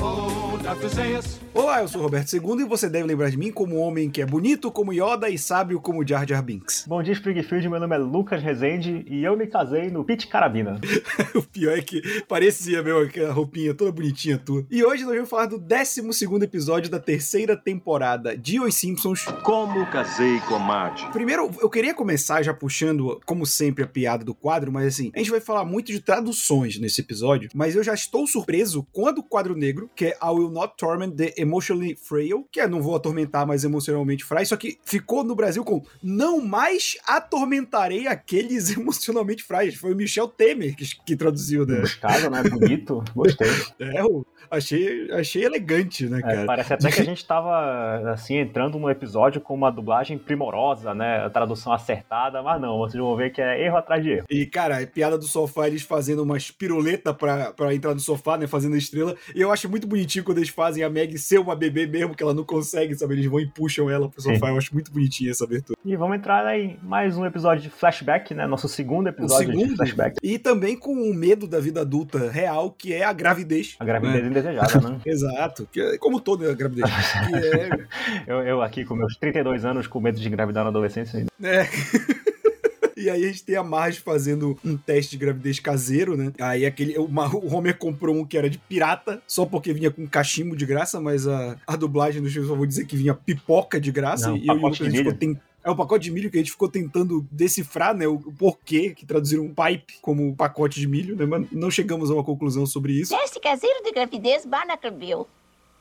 Oh. Olá, eu sou Roberto II e você deve lembrar de mim como um homem que é bonito como Yoda e sábio como Jar Jar Binks. Bom dia, Springfield. Meu nome é Lucas Rezende e eu me casei no Pit Carabina. o pior é que parecia mesmo aquela roupinha toda bonitinha tua. E hoje nós vamos falar do 12 episódio da terceira temporada de Os Simpsons. Como casei com Marge. Primeiro, eu queria começar já puxando, como sempre, a piada do quadro, mas assim, a gente vai falar muito de traduções nesse episódio, mas eu já estou surpreso com a do quadro negro, que é I Will Not Torment the Emotionally Frail, que é Não Vou Atormentar, mas Emocionalmente Frágil, só que ficou no Brasil com Não Mais Atormentarei Aqueles Emocionalmente Frágeis. Foi o Michel Temer que, que traduziu, né? Buscado, né? Bonito. Gostei. É, eu achei, achei elegante, né, cara? É, parece até que a gente tava, assim, entrando no episódio com uma dublagem primorosa, né? A tradução acertada, mas não, vocês vão ver que é erro atrás de erro. E, cara, a piada do sofá, eles fazendo umas piruleta pra, pra entrar no sofá, né? Fazendo estrela. E eu acho muito bonitinho quando eles fazem a Meg ser uma bebê mesmo, que ela não consegue, sabe? Eles vão e puxam ela pro sofá. Sim. Eu acho muito bonitinho essa abertura. E vamos entrar aí mais um episódio de flashback, né? Nosso segundo episódio segundo, de flashback. E também com o medo da vida adulta real, que é a gravidez. A gravidez né? indesejada, né? Exato. Que é, como toda gravidez. é... eu, eu aqui com meus 32 anos com medo de engravidar na adolescência ainda. É. E aí a gente tem a Marge fazendo um teste de gravidez caseiro, né? Aí aquele. O, Homer comprou um que era de pirata, só porque vinha com cachimbo de graça, mas a, a dublagem do filme só vou dizer que vinha pipoca de graça. Não, e eu e o Lucas a gente ficou tem, é o pacote de milho que a gente ficou tentando decifrar, né? O porquê que traduziram um pipe como pacote de milho, né? Mas não chegamos a uma conclusão sobre isso. Teste caseiro de gravidez Barnacleville.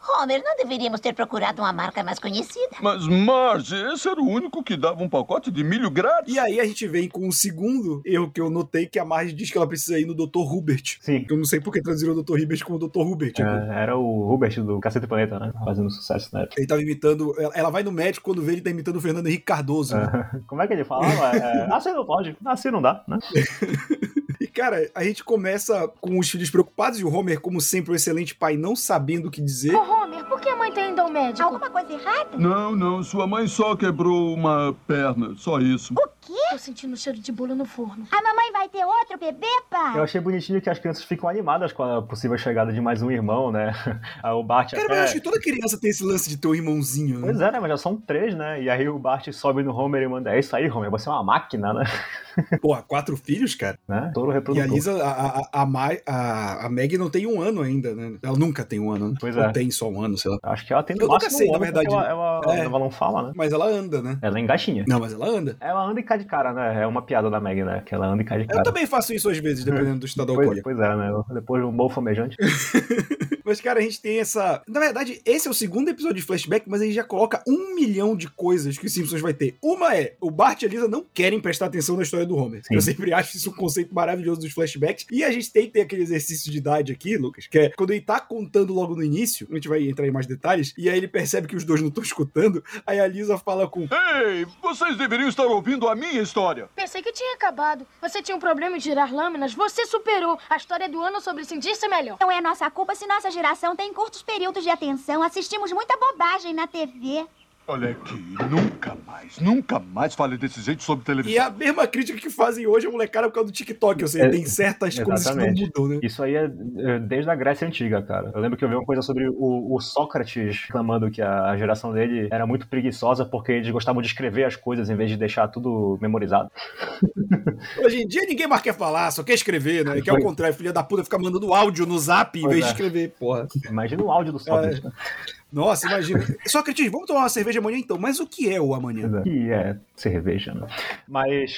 Homer, não deveríamos ter procurado uma marca mais conhecida. Mas, Marge, esse era o único que dava um pacote de milho grátis. E aí a gente vem com o um segundo erro que eu notei, que a Marge diz que ela precisa ir no Dr. Hubert. Sim. Eu não sei por que traduziram o Dr. Hubert como Dr. Hubert. É, era o Hubert do Cacete Planeta, né? Fazendo sucesso na época. Ele tava imitando... Ela vai no médico quando vê ele tá imitando o Fernando Henrique Cardoso. Né? Como é que ele falava? É, assim não pode. Assim não dá, né? Cara, a gente começa com os filhos preocupados e o Homer, como sempre, um excelente pai, não sabendo o que dizer. Ô, Homer, por que a mãe tá indo ao médico? Alguma coisa errada? Não, não. Sua mãe só quebrou uma perna. Só isso. O quê? Tô sentindo cheiro de bolo no forno. A mamãe vai ter outro bebê, pai? Eu achei bonitinho que as crianças ficam animadas com a possível chegada de mais um irmão, né? o Bart Cara, até... mas eu acho que toda criança tem esse lance de ter um irmãozinho, né? Pois é, né? Mas já são três, né? E aí o Bart sobe no Homer e manda: É isso aí, Homer, você é uma máquina, né? Porra, quatro filhos, cara. Né? Touro E a Lisa, a, a, a, a, a Meg não tem um ano ainda, né? Ela nunca tem um ano, né? Pois Ou é. tem só um ano, sei lá. Acho que ela tem no Eu nunca máximo sei, um na ano, verdade. Ela, ela, É. ela não fala, né? Mas ela anda, né? Ela é engaixinha. Não, mas ela anda. Ela anda e cai de cara, né? É uma piada da Meg, né? Que ela anda e cai de Eu cara. também faço isso às vezes, dependendo do estado Pois, alcoólico. pois é, né? Depois de um bom flamejante. Mas, cara, a gente tem essa. Na verdade, esse é o segundo episódio de flashback, mas ele já coloca um milhão de coisas que os Simpsons vai ter. Uma é: o Bart e a Lisa não querem prestar atenção na história do Homer. Sim. Eu sempre acho isso um conceito maravilhoso dos flashbacks. E a gente tem que ter aquele exercício de idade aqui, Lucas, que é quando ele tá contando logo no início, a gente vai entrar em mais detalhes, e aí ele percebe que os dois não estão escutando, aí a Lisa fala com. Ei, vocês deveriam estar ouvindo a minha história. Pensei que tinha acabado. Você tinha um problema em girar lâminas, você superou. A história do ano sobre sentir-se melhor. Não é nossa culpa se nossa geração tem curtos períodos de atenção. Assistimos muita bobagem na TV. Olha aqui, nunca mais, nunca mais fale desse jeito sobre E televisão. é a mesma crítica que fazem hoje a molecada por causa do TikTok. Ou seja, É, tem certas coisas que não exatamente. mudam, né? Isso aí é é, desde a Grécia Antiga, cara. Eu lembro que eu vi uma coisa sobre o, o Sócrates reclamando que a geração dele era muito preguiçosa porque eles gostavam de escrever as coisas em vez de deixar tudo memorizado. Hoje em dia ninguém mais quer falar, só quer escrever, né? Que é o Foi. contrário, filha da puta fica mandando áudio no zap em Pois vez é. de escrever, porra. Imagina o áudio do Sócrates. né? Nossa, imagina. Sócrates, vamos tomar uma cerveja amanhã então. Mas o que é o amanhã? É. Que é cerveja, né? Mas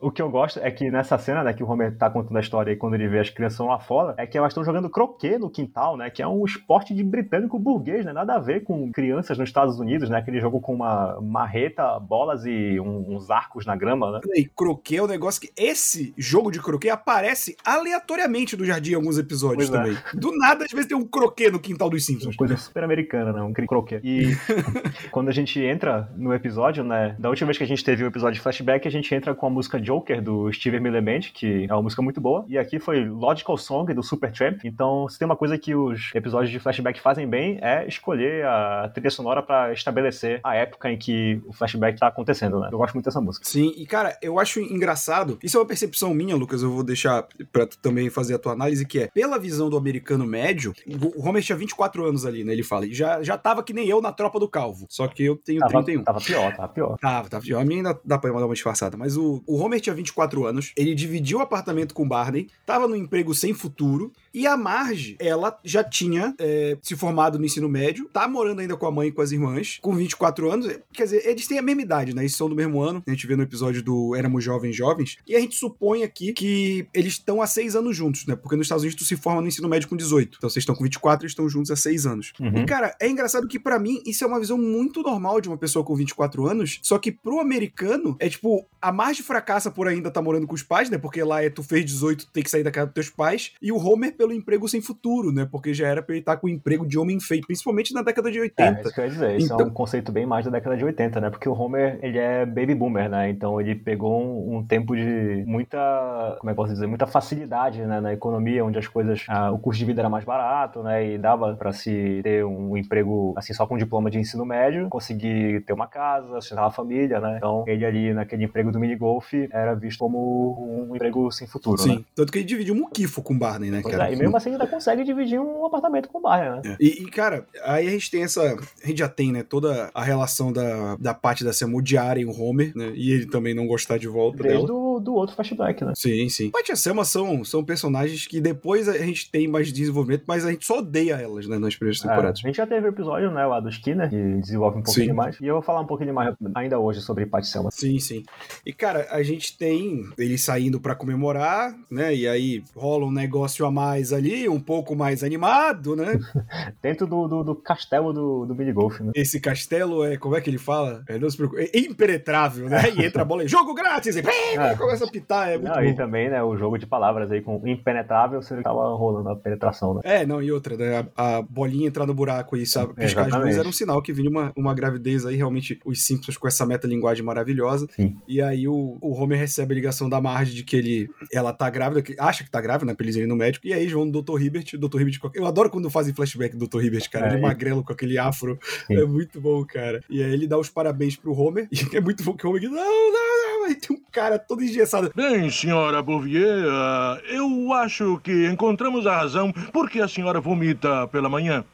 o que eu gosto é que nessa cena, né, que o Homer tá contando a história e quando ele vê as crianças lá fora, é que elas estão jogando croquet no quintal, né? Que é um esporte de britânico burguês, né? Nada a ver com crianças nos Estados Unidos, né? Aquele jogo com uma marreta, bolas e um- uns arcos na grama, né? E croquet é um negócio que. Esse jogo de croquet aparece aleatoriamente no jardim em alguns episódios Pois é. também. Do nada, às vezes tem um croquet no quintal dos Uma Simpsons. coisa super americana. Bacana, né? Um croquet. E quando a gente entra no episódio, né? Da última vez que a gente teve o episódio de flashback, a gente entra com a música Joker do Steven Miller Band, que é uma música muito boa. E aqui foi Logical Song do Supertramp. Então, se tem uma coisa que os episódios de flashback fazem bem, é escolher a trilha sonora para estabelecer a época em que o flashback tá acontecendo, né? Eu gosto muito dessa música. Sim, e cara, eu acho engraçado. Isso é uma percepção minha, Lucas. Eu vou deixar pra tu também fazer a tua análise, que é pela visão do americano médio, o Homer tinha 24 anos ali, né? Ele fala. E já, já tava que nem eu na tropa do calvo. Só que eu tenho Tava, 31. tava pior, tava pior. Tava, tava. A minha ainda dá pra dar uma disfarçada. Mas o, o Homer tinha 24 anos, ele dividiu o apartamento com o Barney, tava no emprego sem futuro, e a Marge, ela já tinha é, se formado no ensino médio, tá morando ainda com a mãe e com as irmãs, com 24 anos. Quer dizer, eles têm a mesma idade, né? Eles são do mesmo ano. A gente vê no episódio do Éramos Jovens Jovens. E a gente supõe aqui que eles estão há seis anos juntos, né? Porque nos Estados Unidos tu se forma no ensino médio com 18. Então vocês estão com 24 e estão juntos há seis anos. Uhum. E, cara, é engraçado que pra mim isso é uma visão muito normal de uma pessoa com 24 anos, só que pro americano é tipo, a Marge fracassa por ainda estar morando com os pais, né? Porque lá é tu fez 18, tem que sair da casa dos teus pais, e o Homer pelo emprego sem futuro, né? Porque já era pra ele estar com o emprego de homem feio, principalmente na década de É, 80. isso que eu ia dizer. Isso é Então- um conceito bem mais da década de 80, né? Porque o Homer, ele é baby boomer, né? Então ele pegou um, um tempo de muita, como é que posso dizer, muita facilidade né? na economia, onde as coisas, ah, o custo de vida era mais barato, né? E dava pra se ter um emprego, assim, só com diploma de ensino médio, conseguir ter uma casa, sustentar uma família, né? Então ele ali, naquele emprego do minigolf, era visto como um emprego sem futuro, Sim. né? Tanto que ele dividiu um muquifo com o Barney, né, Pois cara? é, e mesmo assim ainda consegue dividir um apartamento com o Barney, né? É. E, e, cara, aí a gente tem essa. A gente já tem, né, toda a relação da, da parte da Sam odiarem o Homer, né? E ele também não gostar de volta Desde dela. do, do outro flashback, né? Sim, sim. Pat e a Selma são, são personagens que depois a gente tem mais desenvolvimento, mas a gente só odeia elas, né, nas primeiras É, temporadas. a gente já teve o episódio, né, lá do Skinner, que desenvolve um pouquinho Sim. mais. E eu vou falar um pouquinho mais ainda hoje sobre Pat Selma. Sim, sim. E, cara, a gente tem eles saindo pra comemorar, né? E aí rola um negócio a mais ali, um pouco mais animado, né? Dentro do, do, do castelo do, do minigolf, né? Esse castelo é, como é que ele fala? É, não se preocupe, é impenetrável, né? E entra a bola e jogo grátis! E É. começa a pitar, é muito Não, e também, né, o jogo de palavras aí com impenetrável, você tava rolando a penetração, né? É, não, e outra, né? A, a bolinha entrar no buraco e sabe, piscar as Exatamente. luzes era um sinal que vinha uma, uma gravidez aí, realmente, os Simpsons com essa metalinguagem maravilhosa. Sim. E aí o, o Homer recebe a ligação da Marge de que ele, ela tá grávida, que acha que tá grávida, né? Pra eles irem no médico. E aí vão no Dr. Hibbert, o Dr. Hibbert. Eu adoro quando fazem flashback do Dr. Hibbert, cara. É, ele e- magrelo com aquele afro. Sim. É muito bom, cara. E aí ele dá os parabéns pro Homer. E é muito bom que o Homer diz: não, não, não. Aí tem um cara todo engessado. Bem, senhora Bouvier, ah, eu acho que encontramos a razão por que a senhora vomita pela manhã.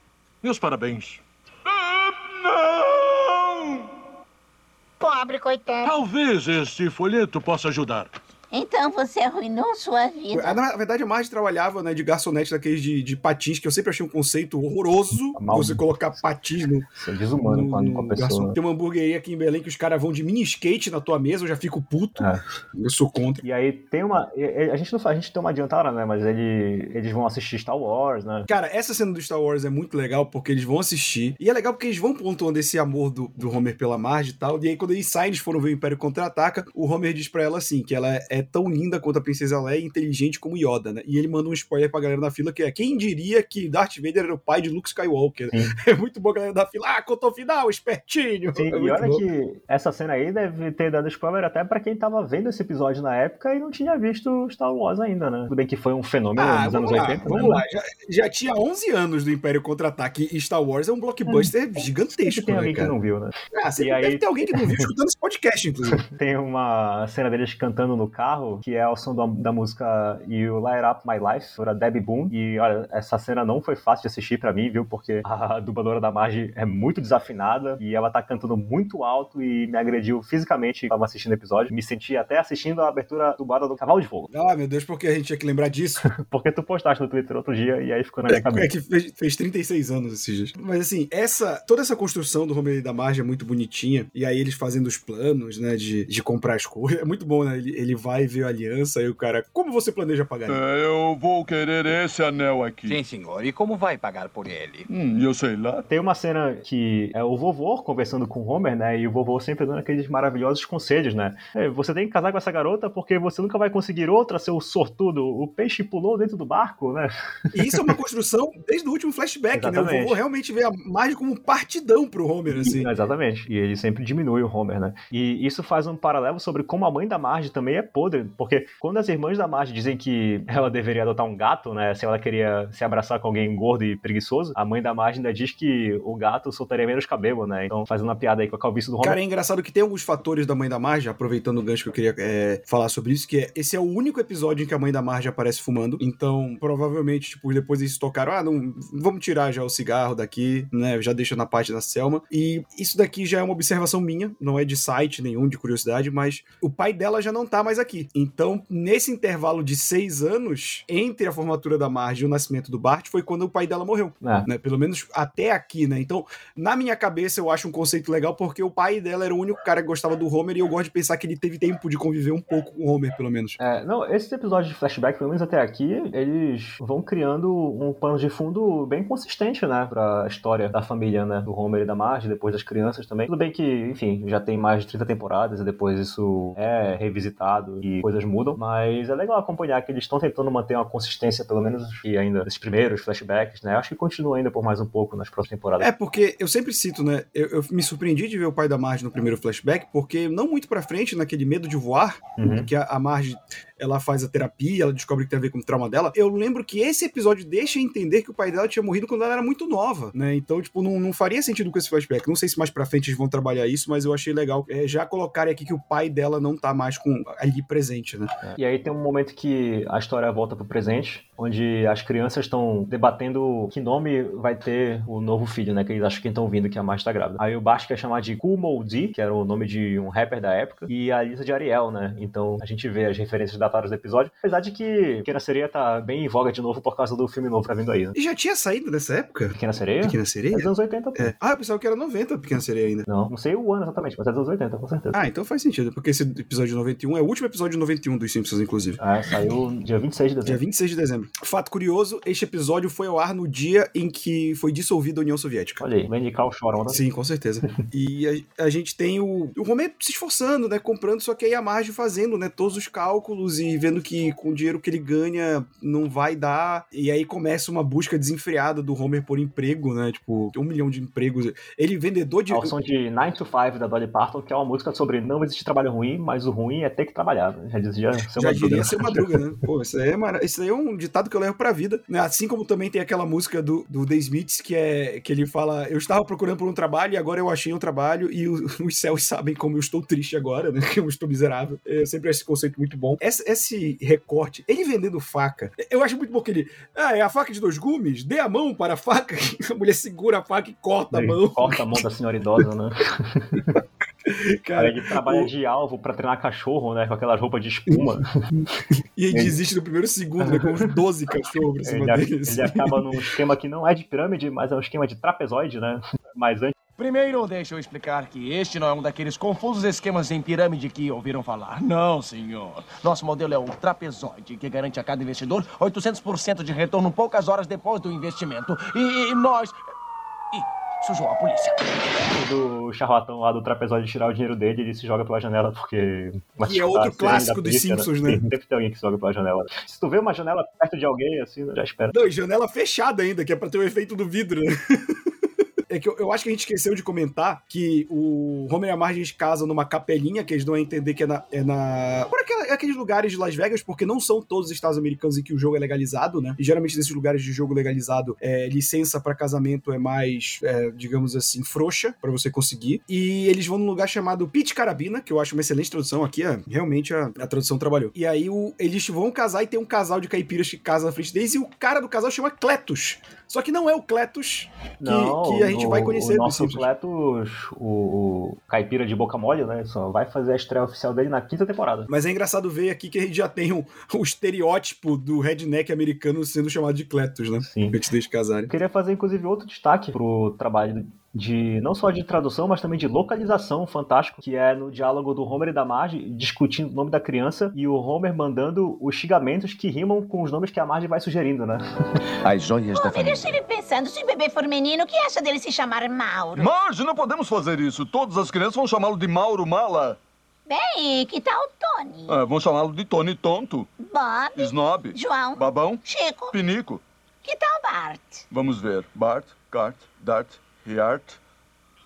Meus parabéns. Ah, não! Pobre coitado. Talvez este folheto possa ajudar. Então você arruinou sua vida. Na verdade, a Marge trabalhava né, de garçonete daqueles de, de patins, que eu sempre achei um conceito horroroso. Mal- Você colocar patins no, Isso é desumano no- no com a pessoa. garçom. Tem uma hamburgueria aqui em Belém que os caras vão de mini skate na tua mesa, eu já fico puto. É. Eu sou contra. E aí tem uma. A gente não a gente tem uma adiantada, né? Mas ele, eles vão assistir Star Wars, né? Cara, essa cena do Star Wars é muito legal porque eles vão assistir. E é legal porque eles vão pontuando esse amor do, do Homer pela Marge e tal. E aí, quando eles saem, eles foram ver o Império Contra-Ataca. O Homer diz pra ela assim: que ela é, é tão linda quanto a Princesa Leia e inteligente como Yoda, né? E ele manda um spoiler pra galera da fila que é: quem diria que Darth Vader era o pai de Luke Skywalker? Sim. É muito bom a galera da fila. Ah, contou final, espertinho. Sim, É e olha bom. que essa cena aí deve ter dado spoiler até pra quem tava vendo esse episódio na época e não tinha visto Star Wars ainda, né? Tudo bem que foi um fenômeno Ah, nos anos lá, 80, vamos né? lá. Já, já tinha 11 anos do Império Contra-Ataque e Star Wars é um blockbuster Sempre gigantesco, tem né, alguém que cara? não viu, né? Ah, sempre E aí- deve ter alguém que não viu escutando esse podcast, inclusive. Tem uma cena deles cantando no carro, que é ao som da, da música You Light Up My Life, por a Debbie Boone. E olha, essa cena não foi fácil de assistir pra mim, viu? Porque a dubladora da Marge é muito desafinada e ela tá cantando muito alto e me agrediu fisicamente tava assistindo o episódio. Me senti até assistindo a abertura dublada do Cavalo de Fogo. Ah, meu Deus, porque a gente tinha que lembrar disso. Porque tu postaste no Twitter outro dia e aí ficou na minha É cabeça. que fez, fez 36 anos esses dias. Mas assim, essa, toda essa construção do Homer e da Marge é muito bonitinha. E aí eles fazendo os planos, né, de, de comprar as coisas. É muito bom, né? Ele, ele vai e vê a aliança, aí o cara, como você planeja pagar? É, eu vou querer esse anel aqui. Sim, senhor. E como vai pagar por ele? Hum, eu sei lá. Tem uma cena que é o vovô conversando com o Homer, né? E o vovô sempre dando aqueles maravilhosos conselhos, né? É, você tem que casar com essa garota porque você nunca vai conseguir outra, seu sortudo. O peixe pulou dentro do barco, né? E isso é uma construção desde o último flashback, né? O Exatamente. vovô realmente vê a Marge como um partidão pro Homer, assim. Exatamente. E ele sempre diminui o Homer, né? E isso faz um paralelo sobre como a mãe da Marge também é podre. Porque quando as irmãs da Marge dizem que ela deveria adotar um gato, né? Se ela queria se abraçar com alguém gordo e preguiçoso, a mãe da Marge ainda diz que o gato soltaria menos cabelo, né? Então, fazendo uma piada aí com a calvície do Homer. Cara, é engraçado que tem alguns fatores da mãe da Marge, aproveitando o gancho que eu queria é, falar sobre isso, que é, esse é o único episódio em que a mãe da Marge aparece fumando, então provavelmente, tipo, depois eles tocaram, ah, não, vamos tirar já o cigarro daqui, né, já deixa na parte da Selma, e isso daqui já é uma observação minha, não é de site nenhum, de curiosidade, mas o pai dela já não tá mais aqui, então nesse intervalo de seis anos, entre a formatura da Marge e o nascimento do Bart, foi quando o pai dela morreu, É. né, pelo menos até aqui, né, então na minha cabeça eu acho um conceito legal porque o pai dela era o único cara que gostava do Homer e eu gosto de pensar que ele teve tempo de conviver um pouco com o Homer, pelo menos. É, não, esses episódios de flashback, pelo menos até aqui, eles vão criando um pano de fundo bem consistente, né, pra história da família, né, do Homer e da Marge, depois das crianças também. Tudo bem que, enfim, já tem mais de 30 temporadas e depois isso é revisitado e coisas mudam, mas é legal acompanhar que eles estão tentando manter uma consistência, pelo menos, e ainda esses primeiros flashbacks, né, acho que continua ainda por mais um pouco nas próximas temporadas. É, porque eu sempre cito, né? Eu, eu me surpreendi de ver o pai da Marge no primeiro flashback, porque não muito pra frente, naquele medo de voar, Uhum. que a, a Marge ela faz a terapia, ela descobre que tem a ver com o trauma dela. Eu lembro que esse episódio deixa entender que o pai dela tinha morrido quando ela era muito nova, né? Então, tipo, não, não faria sentido com esse flashback. Não sei se mais pra frente eles vão trabalhar isso, mas eu achei legal é, já colocarem aqui que o pai dela não tá mais com ali presente, né? E aí tem um momento que a história volta pro presente, onde as crianças estão debatendo que nome vai ter o novo filho, né? Que eles acham que estão vindo, que a Marge tá grávida. Aí o Bart quer chamar de Kumo D, que era o nome de um rapper da época, e a Lisa de Ariel, né? Então a gente vê as referências datadas do episódio, apesar de que Pequena Sereia tá bem em voga de novo por causa do filme novo que tá vindo aí, né? E já tinha saído nessa época? Pequena Sereia? Pequena É Sereia? dos anos 80, pô. É. Ah, eu pensava que era 90 Pequena Sereia ainda. Não, não sei o ano exatamente, mas é dos anos 80, com certeza. Ah, então faz sentido, porque esse episódio de 91 é o último episódio de 91 dos Simpsons, inclusive. Ah, saiu dia 26 de Dia dezembro. 26 de dezembro. Fato curioso, este episódio foi ao ar no dia em que foi dissolvida a União Soviética. Olha aí, vem de cá o chorão, né? Sim, com certeza. e a, a gente tem o, o Homer se esforçando, né? Comprando, só que aí a Marge fazendo, né? Todos os cálculos e vendo que com o dinheiro que ele ganha não vai dar. E aí começa uma busca desenfreada do Homer por emprego, né? Tipo, um milhão de empregos. Ele vendedor de. Ao som de 9 to 5 da Dolly Parton, que é uma música sobre não existe trabalho ruim, mas o ruim é ter que trabalhar. né? Já dizia seu Já Madruga. diria ser madruga, né? Pô, isso aí, é mara... isso aí é um ditado que eu levo pra vida. Né? Assim como também tem aquela música do, do The Smiths que é que ele fala: Eu estava procurando por um trabalho e agora eu achei um trabalho e o- os céus sabem como eu estou triste agora, né? Que eu estou miserável. Eu sempre acho esse conceito muito bom. Esse, esse recorte, ele vendendo faca, eu acho muito bom que ele. Ah, é a faca de dois gumes? Dê a mão para a faca. A mulher segura a faca e corta a Ele mão. Corta a mão da senhora idosa, né? Cara, ele trabalha de alvo pra treinar cachorro, né? Com aquelas roupas de espuma. e ele desiste no primeiro segundo, né? Com uns 12 cachorros em cima ele, dele. ele acaba num esquema que não é de pirâmide, mas é um esquema de trapezoide, né? Mas antes. Primeiro, deixa eu explicar que este não é um daqueles confusos esquemas em pirâmide que ouviram falar. Não, senhor. Nosso modelo é o trapezoide, que garante a cada investidor 800% de retorno poucas horas depois do investimento. E, e nós... Ih, sujou a polícia. do charlatão lá do trapezoide tirar o dinheiro dele, ele se joga pela janela porque. Que é outro clássico dos Simpsons, né? Sempre tem alguém que se joga pela janela. Se tu vê uma janela perto de alguém, assim, já espera. Não, e janela fechada ainda, que é pra ter o efeito do vidro, né? É que eu, eu acho que a gente esqueceu de comentar que o Homer e a Marge casam numa capelinha, que eles dão a entender que é na. É na por aquela- aqueles lugares de Las Vegas, porque não são todos os estados americanos em que o jogo é legalizado, né? E geralmente nesses lugares de jogo legalizado, é, licença pra casamento é mais, é, digamos assim, frouxa pra você conseguir. E eles vão num lugar chamado Pit Carabina, que eu acho uma excelente tradução aqui, é, realmente a, a tradução trabalhou. E aí o- eles vão casar e tem um casal de caipiras que casa na frente deles, e o cara do casal chama Cletus. Só que não é o Cletus que, que a gente vai conhecer o nosso. Cletus, o, o caipira de boca mole, né? Só vai fazer a estreia oficial dele na quinta temporada. Mas é engraçado ver aqui que a gente já tem um, o estereótipo do redneck americano sendo chamado de Cletus, né? Sim. Antes deles casarem. Eu queria fazer, inclusive, outro destaque pro trabalho de não só de tradução, mas também de localização fantástico, que é no diálogo do Homer e da Marge discutindo o nome da criança e o Homer mandando os xingamentos que rimam com os nomes que a Marge vai sugerindo, né? As joias da Homer, eu família. estive pensando, se o bebê for menino, o que acha dele se chamar Mauro? Marge, não podemos fazer isso. Todas as crianças vão chamá-lo de Mauro Mala. Bem, que tal Tony? Ah, vão chamá-lo de Tony Tonto, Bob? Snob, João? Babão, Chico? Pinico. Que tal Bart? Vamos ver. Bart, Cart, Dart, Heart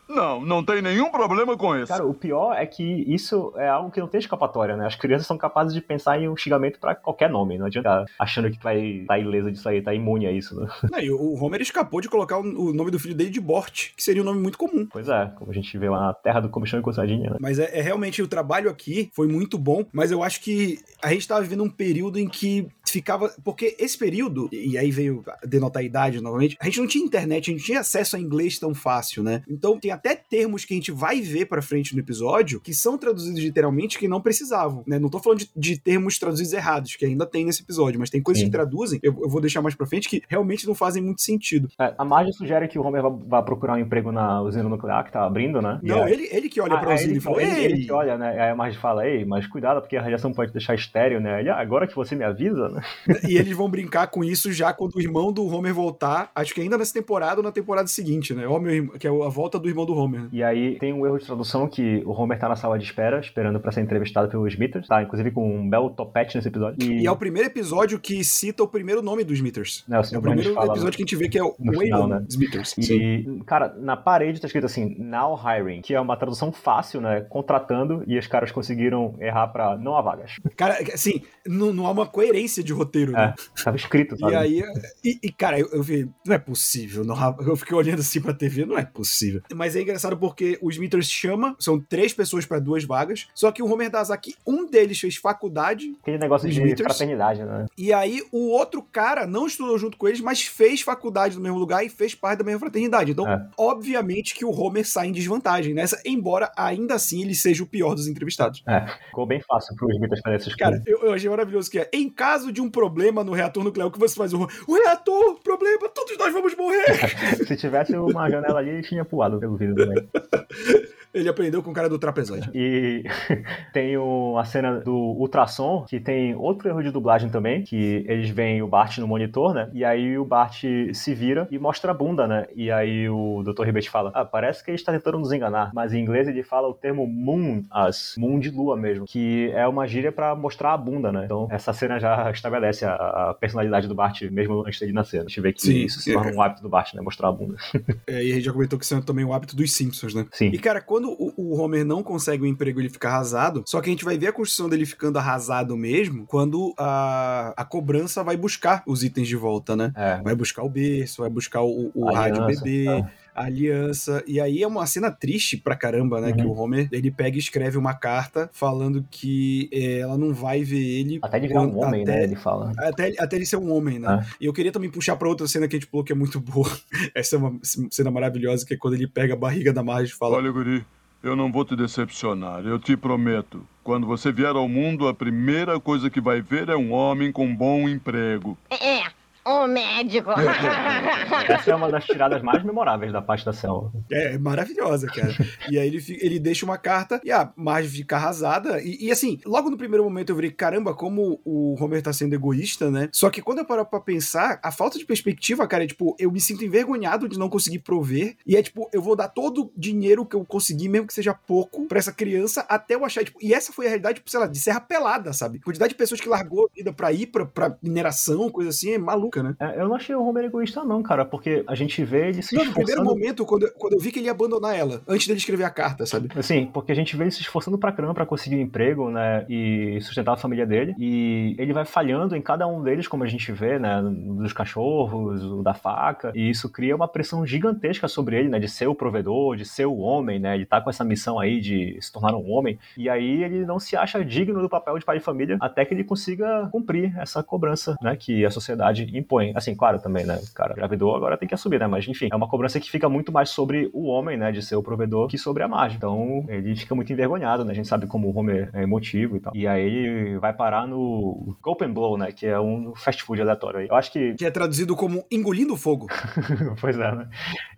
Não, não tem nenhum problema com isso. Cara, o pior é que isso é algo que não tem escapatória, né? As crianças são capazes de pensar em um xingamento pra qualquer nome. Não adianta achando que vai tá ilesa disso aí, tá imune a isso, né? Não, e o Homer escapou de colocar o, o nome do filho dele de Bort, que seria um nome muito comum. Pois é, como a gente vê lá na terra do comichão e coçadinha, né? Mas é, é realmente o trabalho aqui foi muito bom, mas eu acho que a gente tava vivendo um período em que ficava. Porque esse período, e aí veio denotar a idade novamente, a gente não tinha internet, a gente não tinha acesso a inglês tão fácil, né? Então tem até termos que a gente vai ver pra frente no episódio que são traduzidos literalmente que não precisavam, né? Não tô falando de, de termos traduzidos errados, que ainda tem nesse episódio, mas tem coisas Sim. que traduzem, eu, eu vou deixar mais pra frente, que realmente não fazem muito sentido. É, a Marge sugere que o Homer vá, procurar um emprego na usina nuclear que tá abrindo, né? Não, aí- ele, ele que olha Ah, pra aí usina ele, e fala, ele, Ei! ele que olha, né? Aí a Marge fala, ei, mas cuidado, porque a radiação pode deixar estéreo, né? Ele, ah, agora que você me avisa, né? E eles vão brincar com isso já quando o irmão do Homer voltar. Acho que ainda nessa temporada ou na temporada seguinte, né? Ó, meu irmão, que é a volta do irmão do Homer. né? E aí tem um erro de tradução que o Homer tá na sala de espera, esperando pra ser entrevistado pelo Smithers, tá? Inclusive com um belo topete nesse episódio. E, E é o primeiro episódio que cita o primeiro nome do Smithers. O É o primeiro fala episódio que a gente vê que é o Waylon né? Smithers. E, cara, na parede tá escrito assim, now hiring, que é uma tradução fácil, né? Contratando, e os caras conseguiram errar pra não há vagas. Cara, assim, não, não há uma coerência de roteiro, né? É, tava escrito, sabe? E aí, e, e, cara, eu, eu vi, não é possível, não, eu fiquei olhando assim pra TV, não é possível. Mas é engraçado porque o Smithers chama, são três pessoas pra duas vagas, só que o Homer Dazaki, um deles fez faculdade, Aquele negócio de Smithers. fraternidade, né? e aí o outro cara não estudou junto com eles, mas fez faculdade no mesmo lugar e fez parte da mesma fraternidade. Então, É. obviamente que o Homer sai em desvantagem nessa, embora ainda assim ele seja o pior dos entrevistados. É, ficou bem fácil pro Smithers fazer essas Cara, eu, eu achei maravilhoso que é, em caso de um problema no reator nuclear, o que você faz? O, o reator, problema, todos nós vamos morrer! Se tivesse uma janela ali, ele tinha pulado pelo também. ele aprendeu com o cara do trapezoide. E tem o- a cena do ultrassom, que tem outro erro de dublagem também, que eles veem o Bart no monitor, né? E aí o Bart se vira e mostra a bunda, né? E aí o Dr. Ribbett fala, ah, parece que ele está tentando nos enganar. Mas em inglês ele fala o termo moon, as moon de lua mesmo, que é uma gíria pra mostrar a bunda, né? Então essa cena já estabelece a, a personalidade do Bart mesmo antes dele nascer. A gente vê que Sim, isso se torna um hábito do Bart, né? Mostrar a bunda. É, e a gente já comentou que isso é também o hábito dos Simpsons, né? Sim. E, cara, quando o, o Homer não consegue o emprego, ele fica arrasado. Só que a gente vai ver a construção dele ficando arrasado mesmo quando a, a cobrança vai buscar os itens de volta, né? É. Vai buscar o berço, vai buscar o, o rádio bebê, é. A aliança. E aí é uma cena triste pra caramba, né? Uhum. Que o Homer, ele pega e escreve uma carta falando que é, ela não vai ver ele. Até de virar um homem, até- né? Ele fala. Até, até ele ser um homem, né? E eu queria também puxar pra outra cena que a gente falou que é muito boa. Essa é uma cena maravilhosa, que é quando ele pega a barriga da Marge e fala: Olha, Guri, eu não vou te decepcionar, eu te prometo. Quando você vier ao mundo, a primeira coisa que vai ver é um homem com bom emprego. É, o médico. Essa é uma das tiradas mais memoráveis da parte da selva. É, é maravilhosa, cara. e aí ele, ele deixa uma carta e a Marge fica arrasada. E, e, assim, logo no primeiro momento eu virei, caramba, como o Homer tá sendo egoísta, né? Só que quando eu paro pra pensar, a falta de perspectiva, cara, é tipo, eu me sinto envergonhado de não conseguir prover. E é tipo, eu vou dar todo o dinheiro que eu conseguir, mesmo que seja pouco, pra essa criança, até eu achar, tipo, e essa foi a realidade, tipo, sei lá, de Serra Pelada, sabe? A quantidade de pessoas que largou a vida pra ir pra, pra mineração, coisa assim, é né? É, eu não achei o Homer egoísta, não, cara, porque a gente vê ele se Não, no primeiro esforçando. momento, quando, quando eu vi que ele ia abandonar ela, antes dele escrever a carta, sabe? Assim, porque a gente vê ele se esforçando pra caramba pra conseguir um emprego, né, e sustentar a família dele, e ele vai falhando em cada um deles, como a gente vê, né, dos cachorros, o da faca, e isso cria uma pressão gigantesca sobre ele, né, de ser o provedor, de ser o homem, né, de estar com essa missão aí de se tornar um homem, e aí ele não se acha digno do papel de pai de família até que ele consiga cumprir essa cobrança, né, que a sociedade impõe. Assim, claro, também, né? Cara engravidou, agora tem que assumir, né? Mas enfim, é uma cobrança que fica muito mais sobre o homem, né? De ser o provedor, que sobre a Marge. Então, ele fica muito envergonhado, né? A gente sabe como o Homer é emotivo e tal. E aí ele vai parar no and Blow, né? Que é um fast food aleatório aí. Eu acho que. Que é traduzido como engolindo fogo. pois é, né?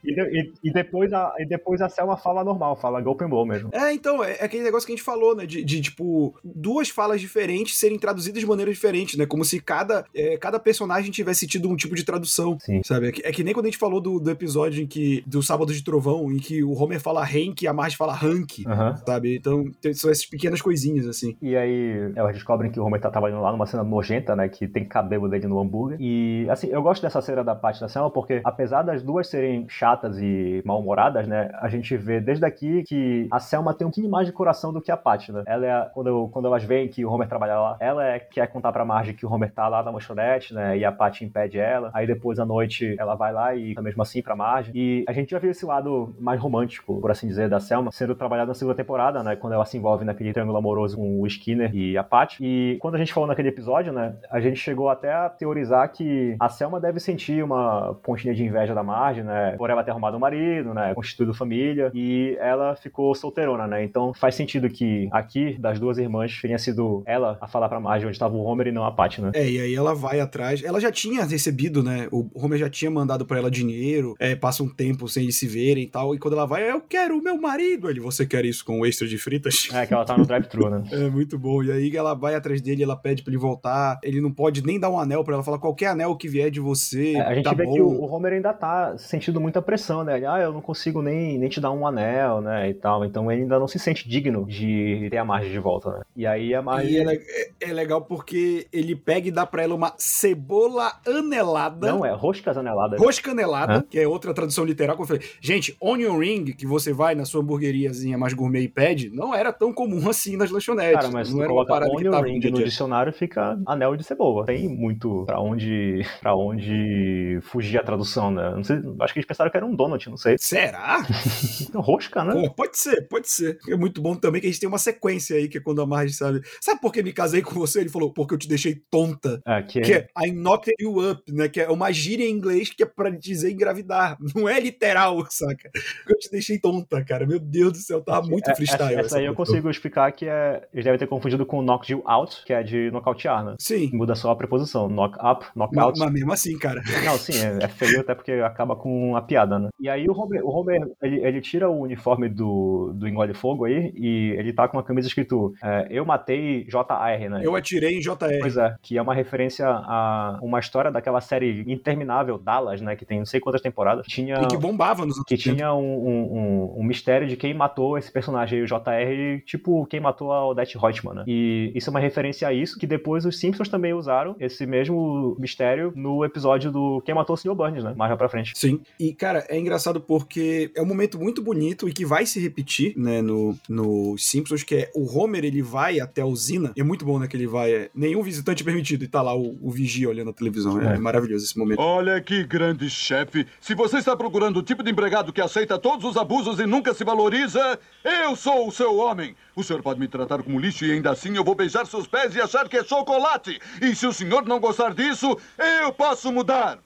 E, de, e, e, depois a, e depois a Selma fala normal, fala and Blow mesmo. É, então, é, é aquele negócio que a gente falou, né? De, de, tipo, duas falas diferentes serem traduzidas de maneira diferente, né? Como se cada, é, cada personagem tivesse tido um tipo de tradução. Sim. Sabe? É que, é que nem quando a gente falou do, do episódio em que. Do Sábado de Trovão, em que o Homer fala Hank e a Marge fala Hank. Uhum. Sabe? Então, tem, são essas pequenas coisinhas, assim. E aí, elas descobrem que o Homer tá trabalhando lá numa cena nojenta, né? Que tem cabelo dele no hambúrguer. E, assim, eu gosto dessa cena da parte da cena porque, apesar das duas serem chatas e mal-humoradas, né? A gente vê desde aqui que a Selma tem um pouquinho mais de coração do que a Paty, né? Ela é, quando, quando elas veem que o Homer trabalha lá, ela é, quer contar pra Marge que o Homer tá lá na lanchonete, né? E a Paty impede ela. Aí depois à noite ela vai lá e tá mesmo assim pra Marge. E a gente já viu esse lado mais romântico, por assim dizer, da Selma, sendo trabalhado na segunda temporada, né? Quando ela se envolve naquele triângulo amoroso com o Skinner e a Paty. E quando a gente falou naquele episódio, né? A gente chegou até a teorizar que a Selma deve sentir uma pontinha de inveja da Marge, né? Por ela ter arrumado um marido, né? Constituído família. E ela ficou solteirona, né? Então faz sentido que aqui, das duas irmãs, tenha sido ela a falar pra Marge onde estava o Homer e não a Paty, né? É, e aí ela vai atrás. Ela já tinha recebido, né? O Homer já tinha mandado para ela dinheiro, é, passa um tempo sem eles se verem e tal. E quando ela vai, eu quero o meu marido. Ele, você quer isso com extra de fritas? É, que ela tá no drive-thru, né? é muito bom. E aí ela vai atrás dele, ela pede pra ele voltar. Ele não pode nem dar um anel para ela, fala qualquer anel que vier de você. É, a gente tá vê bom. que o, o Homer ainda tá sentindo muita pressão, né? Ele, ah, eu não consigo nem, nem te dar um anel, né? E tal. Então ele ainda não se sente digno de ter a Marge de volta, né? E aí a Marge. E é, é, é legal porque ele pega e dá pra ela uma cebola anelada. Não, é roscas aneladas. Rosca anelada, que é outra tradução literal. Como eu falei, gente, onion ring, que você vai na sua hamburgueriazinha mais gourmet e pede, não era tão comum assim nas lanchonetes. Cara, mas não era coloca uma que onion ring no dia a no dia. dicionário, fica anel de cebola. Tem muito pra onde, pra onde fugir a tradução, né? Não sei, acho que eles pensaram que era um donut, não sei. Será? Rosca, né? Pô, pode ser, pode ser. É muito bom também que a gente tem uma sequência aí, que é quando a Marge sabe. Sabe por que me casei com você? Ele falou, porque eu te deixei tonta. É, que, Que é I knocked up, né? Que é uma gíria em inglês que é pra dizer engravidar. Não é literal, saca? Eu te deixei tonta, cara. Meu Deus do céu, tava muito é, freestyle. essa, essa aí eu consigo explicar que é. Eles devem ter confundido com knock you out, que é de nocautear, né? Sim. Muda só a preposição. Knock up, knock Mas, out. mas mesmo assim, cara. Não, sim, é, é feio até porque acaba com a piada, né? E aí o Homer, o Homer ele, ele tira o uniforme do, do Engole Fogo aí e ele tá com uma camisa escrito é, Eu matei JR, né? Eu atirei em JR. Pois é, que é uma referência a uma história daquela série interminável, Dallas, né? Que tem não sei quantas temporadas. Tinha, E que bombava nos que tinha um, um, um- mistério de quem matou esse personagem aí, o JR, tipo quem matou a Odette Reutemann, né? E isso é uma referência a isso, que depois os Simpsons também usaram esse mesmo mistério no episódio do Quem Matou o Sr. Burns, né? Mais lá pra frente. Sim. E, cara, é engraçado porque é um momento muito bonito e que vai se repetir, né, no, no Simpsons, que é o Homer, ele vai até a usina. E é muito bom, né, que ele vai. É, nenhum visitante permitido. E tá lá o, o vigia olhando a televisão. É, É. maravilhoso esse momento. Olha que grande chefe. Se você está procurando o tipo de empregado que aceita todos os abusos e nunca se valoriza, eu sou o seu homem. O senhor pode me tratar como lixo e ainda assim eu vou beijar seus pés e achar que é chocolate. E se o senhor não gostar disso, eu posso mudar.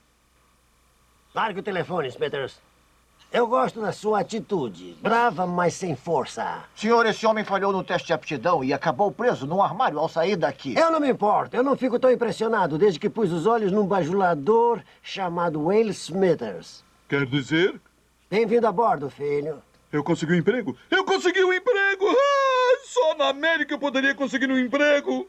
Largue o telefone, Smithers. Eu gosto da sua atitude. Brava, mas sem força. Senhor, esse homem falhou no teste de aptidão e acabou preso num armário ao sair daqui. Eu não me importo. Eu não fico tão impressionado desde que pus os olhos num bajulador chamado Wayne Smithers. Quer dizer, Bem-vindo a bordo, filho. eu consegui um emprego? Eu consegui um emprego! Ah, só na América eu poderia conseguir um emprego.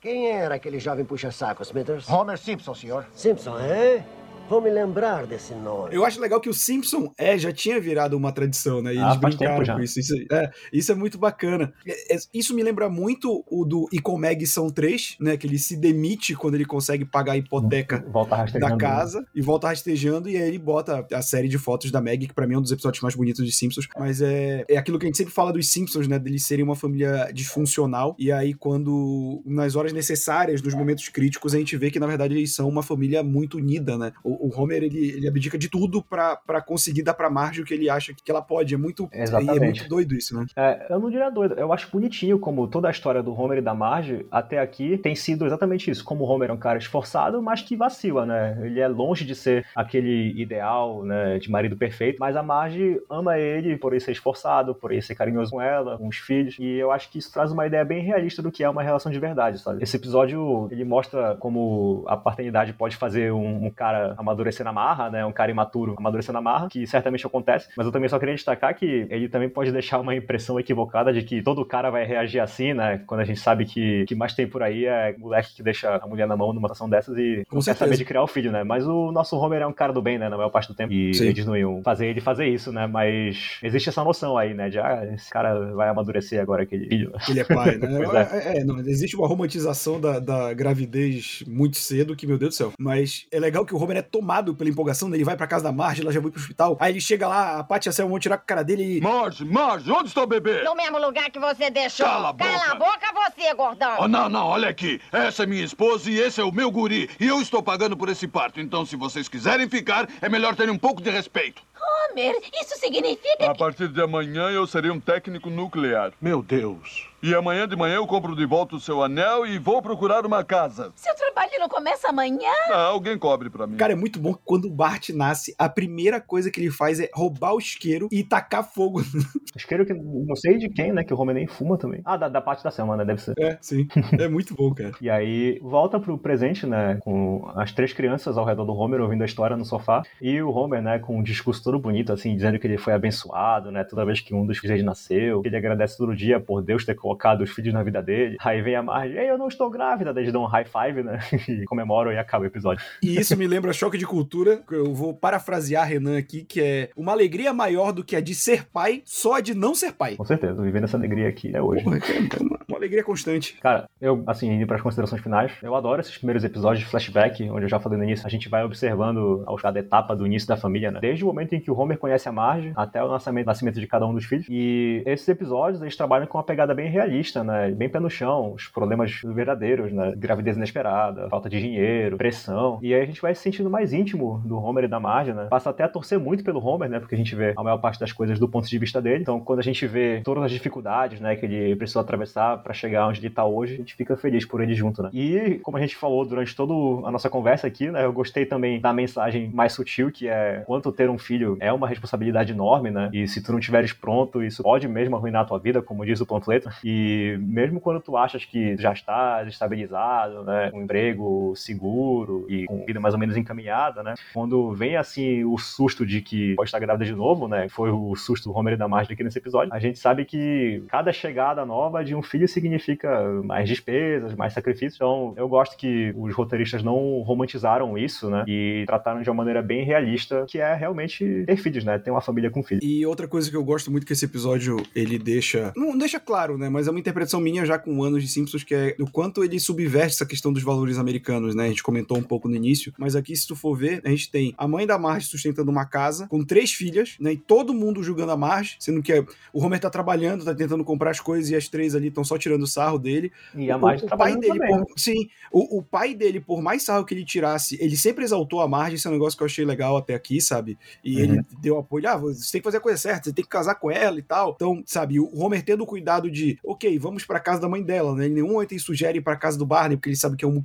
Quem era aquele jovem puxa-saco, Smithers? Homer Simpson, senhor. Simpson, é? Vou me lembrar desse nome. Eu acho legal que o Simpson é, já tinha virado uma tradição, né? E Ah, eles brincaram tempo já. com isso. Isso é, isso é muito bacana. É, é, isso me lembra muito o do E com Meg são três, né? Que ele se demite quando ele consegue pagar a hipoteca Volta rastejando. da casa e volta rastejando e aí ele bota a série de fotos da Meg, que pra mim é um dos episódios mais bonitos dos Simpsons, mas é, é aquilo que a gente sempre fala dos Simpsons, né, deles serem uma família disfuncional e aí quando nas horas necessárias, nos momentos críticos, a gente vê que na verdade eles são uma família muito unida, né? O o Homer, ele, ele abdica de tudo pra, pra conseguir dar pra Marge o que ele acha que ela pode. É muito, é Exatamente. muito doido isso, né? É, eu não diria doido, eu acho bonitinho como toda a história do Homer e da Marge até aqui tem sido exatamente isso. Como o Homer é um cara esforçado, mas que vacila, né? Ele é longe de ser aquele ideal, né, de marido perfeito, mas a Marge ama ele por ele ser esforçado, por ele ser carinhoso com ela, com os filhos, e eu acho que isso traz uma ideia bem realista do que é uma relação de verdade, sabe? Esse episódio, ele mostra como a paternidade pode fazer um, um cara amadurecer na marra, né? Um cara imaturo amadurecer na marra, que certamente acontece, mas eu também só queria destacar que ele também pode deixar uma impressão equivocada de que todo cara vai reagir assim, né? Quando a gente sabe que que mais tem por aí é moleque que deixa a mulher na mão numa situação dessas e Com saber de criar o filho, né? Mas o nosso Homer é um cara do bem, né? Na maior parte do tempo. E Sim. eles não iam fazer ele fazer isso, né? Mas existe essa noção aí, né? De, ah, esse cara vai amadurecer agora aquele filho. Ele é pai, né? É. é, é, não, existe uma romantização da, da gravidez muito cedo, que, meu Deus do céu. Mas é legal que o Homer é tomado pela empolgação, né? ele vai pra casa da Marge, ela já vai pro hospital. Aí ele chega lá, a Paty e a Selma vão tirar com a cara dele e. Marge, Marge, onde está o bebê? No mesmo lugar que você deixou. Cala a boca. Cala a boca você, gordão. Oh, não, não, olha aqui. Essa é minha esposa e esse é o meu guri. E eu estou pagando por esse parto. Então, se vocês quiserem ficar, é melhor terem um pouco de respeito. Homer, isso significa A partir de amanhã eu serei um técnico nuclear. Meu Deus. E amanhã de manhã eu compro de volta o seu anel e vou procurar uma casa. seu trabalho não começa amanhã? Ah, alguém cobre pra mim. Cara, é muito bom que quando o Bart nasce, a primeira coisa que ele faz é roubar o isqueiro e tacar fogo. Isqueiro que não sei de quem, né? Que o Homer nem fuma também. Ah, da, da parte da Selma, né? Deve ser. É, sim. É muito bom, cara. E aí volta pro presente, né? Com as três crianças ao redor do Homer ouvindo a história no sofá. E o Homer, né, com um discurso todo bonito, assim, dizendo que ele foi abençoado, né? Toda vez que um dos filhos nasceu. Que ele agradece todo dia por Deus ter colocado os filhos na vida dele. Aí vem a Marge, ei, eu não estou grávida. Daí eles dão um high five, né? E comemoram e acaba o episódio. E isso me lembra choque de cultura. Eu vou parafrasear Renan aqui, que é uma alegria maior do que a de ser pai, só a de não ser pai. Com certeza, vivendo essa alegria aqui é hoje. Porra, cara, é uma, uma alegria constante. Cara, eu, assim, indo para as considerações finais, eu adoro esses primeiros episódios de flashback, onde eu já falei no início, a gente vai observando a cada etapa do início da família, né? Desde o momento em que o Homer conhece a Marge até o nascimento, nascimento de cada um dos filhos. E esses episódios, eles trabalham com uma pegada bem realista, né? Bem pé no chão, os problemas verdadeiros, né? Gravidez inesperada, falta de dinheiro, pressão. E aí a gente vai se sentindo mais íntimo do Homer e da Marge, né? Passa até a torcer muito pelo Homer, né? Porque a gente vê a maior parte das coisas do ponto de vista dele. Então, quando a gente vê todas as dificuldades, né, que ele precisou atravessar para chegar onde ele tá hoje, a gente fica feliz por ele junto, né? E, como a gente falou durante toda a nossa conversa aqui, né, eu gostei também da mensagem mais sutil, que é quanto ter um filho é uma responsabilidade enorme, né? E se tu não estiveres pronto, isso pode mesmo arruinar a tua vida, como diz o panfleto. E mesmo quando tu achas que já estás estabilizado, né, um emprego seguro e com vida mais ou menos encaminhada, né? Quando vem assim o susto de que pode estar grávida de novo, né? Foi o susto do Homer e da Marge aqui nesse episódio. A gente sabe que cada chegada nova de um filho significa mais despesas, mais sacrifícios. Então, eu gosto que os roteiristas não romantizaram isso, né? E trataram de uma maneira bem realista, que é realmente ter filhos, né? Ter uma família com filhos. E outra coisa que eu gosto muito que esse episódio ele deixa. Não deixa claro, né? Mas é uma interpretação minha já com anos de Simpsons, que é o quanto ele subverte essa questão dos valores americanos, né? A gente comentou um pouco no início, mas aqui, se tu for ver, a gente tem a mãe da Marge sustentando uma casa com três filhas, né? E todo mundo julgando a Marge, sendo que o Homer tá trabalhando, tá tentando comprar as coisas e as três ali estão só tirando sarro dele. E a O- Marge o, pai trabalhando dele, também, por- sim, o, o pai dele, por mais sarro que ele tirasse, ele sempre exaltou a Marge, isso é um negócio que eu achei legal até aqui, sabe? E Uhum. ele deu apoio, ah, você tem que fazer a coisa certa, você tem que casar com ela e tal. Então, sabe, o Homer tendo o cuidado de, ok, vamos pra casa da mãe dela, né? Em nenhum momento ele sugere ir pra casa do Barney, porque ele sabe que é um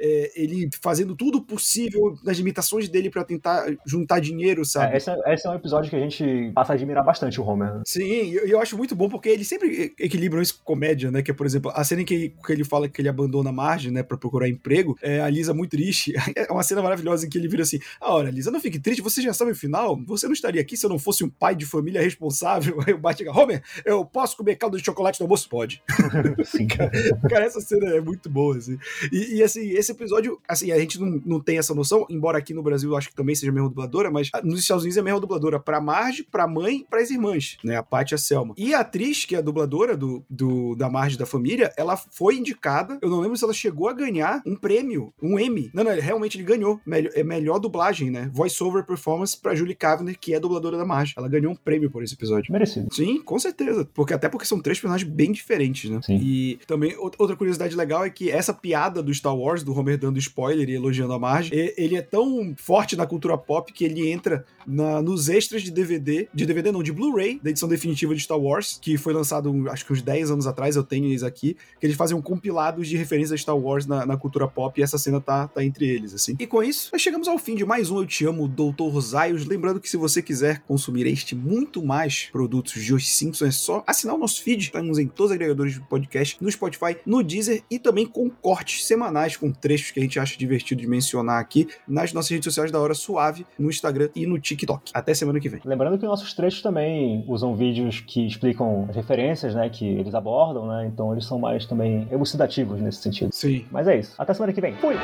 é, ele fazendo tudo possível nas limitações dele pra tentar juntar dinheiro, sabe? É, esse, é, esse é um episódio que a gente passa a admirar bastante o Homer. né? Sim, e eu, eu acho muito bom porque ele sempre equilibram isso com comédia, né? Que é, por exemplo, a cena em que, que ele fala que ele abandona a margem, né, pra procurar emprego, é a Lisa muito triste. É uma cena maravilhosa em que ele vira assim: Ah, olha, Lisa, não fique triste, você já sabe o final, você não estaria aqui se eu não fosse um pai de família responsável. Aí o Bart chega, Homer, eu posso comer caldo de chocolate no almoço? Pode. Sim. Cara, essa cena é muito boa, assim. E, e, assim, esse episódio, assim, a gente não, não tem essa noção, embora aqui no Brasil eu acho que também seja a mesma dubladora, mas ah, nos Estados Unidos é a mesma dubladora pra Marge, pra mãe, pras irmãs, né? A Paty e a Selma. E a atriz, que é a dubladora do, do, da Marge da família, ela foi indicada, eu não lembro se ela chegou a ganhar um prêmio, um Emmy. Não, não, realmente ele ganhou. Melhor, é melhor dublagem, né? Voice-over performance pra Julie Kavner, que é dubladora da Marge. Ela ganhou um prêmio por esse episódio. Merecido. Sim, com certeza. Porque até porque são três personagens bem diferentes, né? Sim. E também out- outra curiosidade legal é que essa piada do Star Star Wars, do Homer dando spoiler e elogiando a Marge. E- ele é tão forte na cultura pop que ele entra na- nos extras de DVD, de DVD não, de Blu-ray, da edição definitiva de Star Wars, que foi lançado acho que uns 10 anos atrás, eu tenho eles aqui, que eles fazem um compilado de referências a Star Wars na, na cultura pop e essa cena tá, tá entre eles, assim. E com isso, nós chegamos ao fim de mais um Eu Te Amo, Doutor Zaios. Lembrando que se você quiser consumir este muito mais produtos de Os Simpsons, é só assinar o nosso feed. Estamos em todos os agregadores de podcast, no Spotify, no Deezer e também com cortes semanais, com trechos que a gente acha divertido de mencionar aqui nas nossas redes sociais da Hora Suave, no Instagram e no TikTok. Até semana que vem. Lembrando que nossos trechos também usam vídeos que explicam as referências, né, que eles abordam, né? Então eles são mais também elucidativos nesse sentido. Sim. Mas é isso. Até semana que vem. Fui!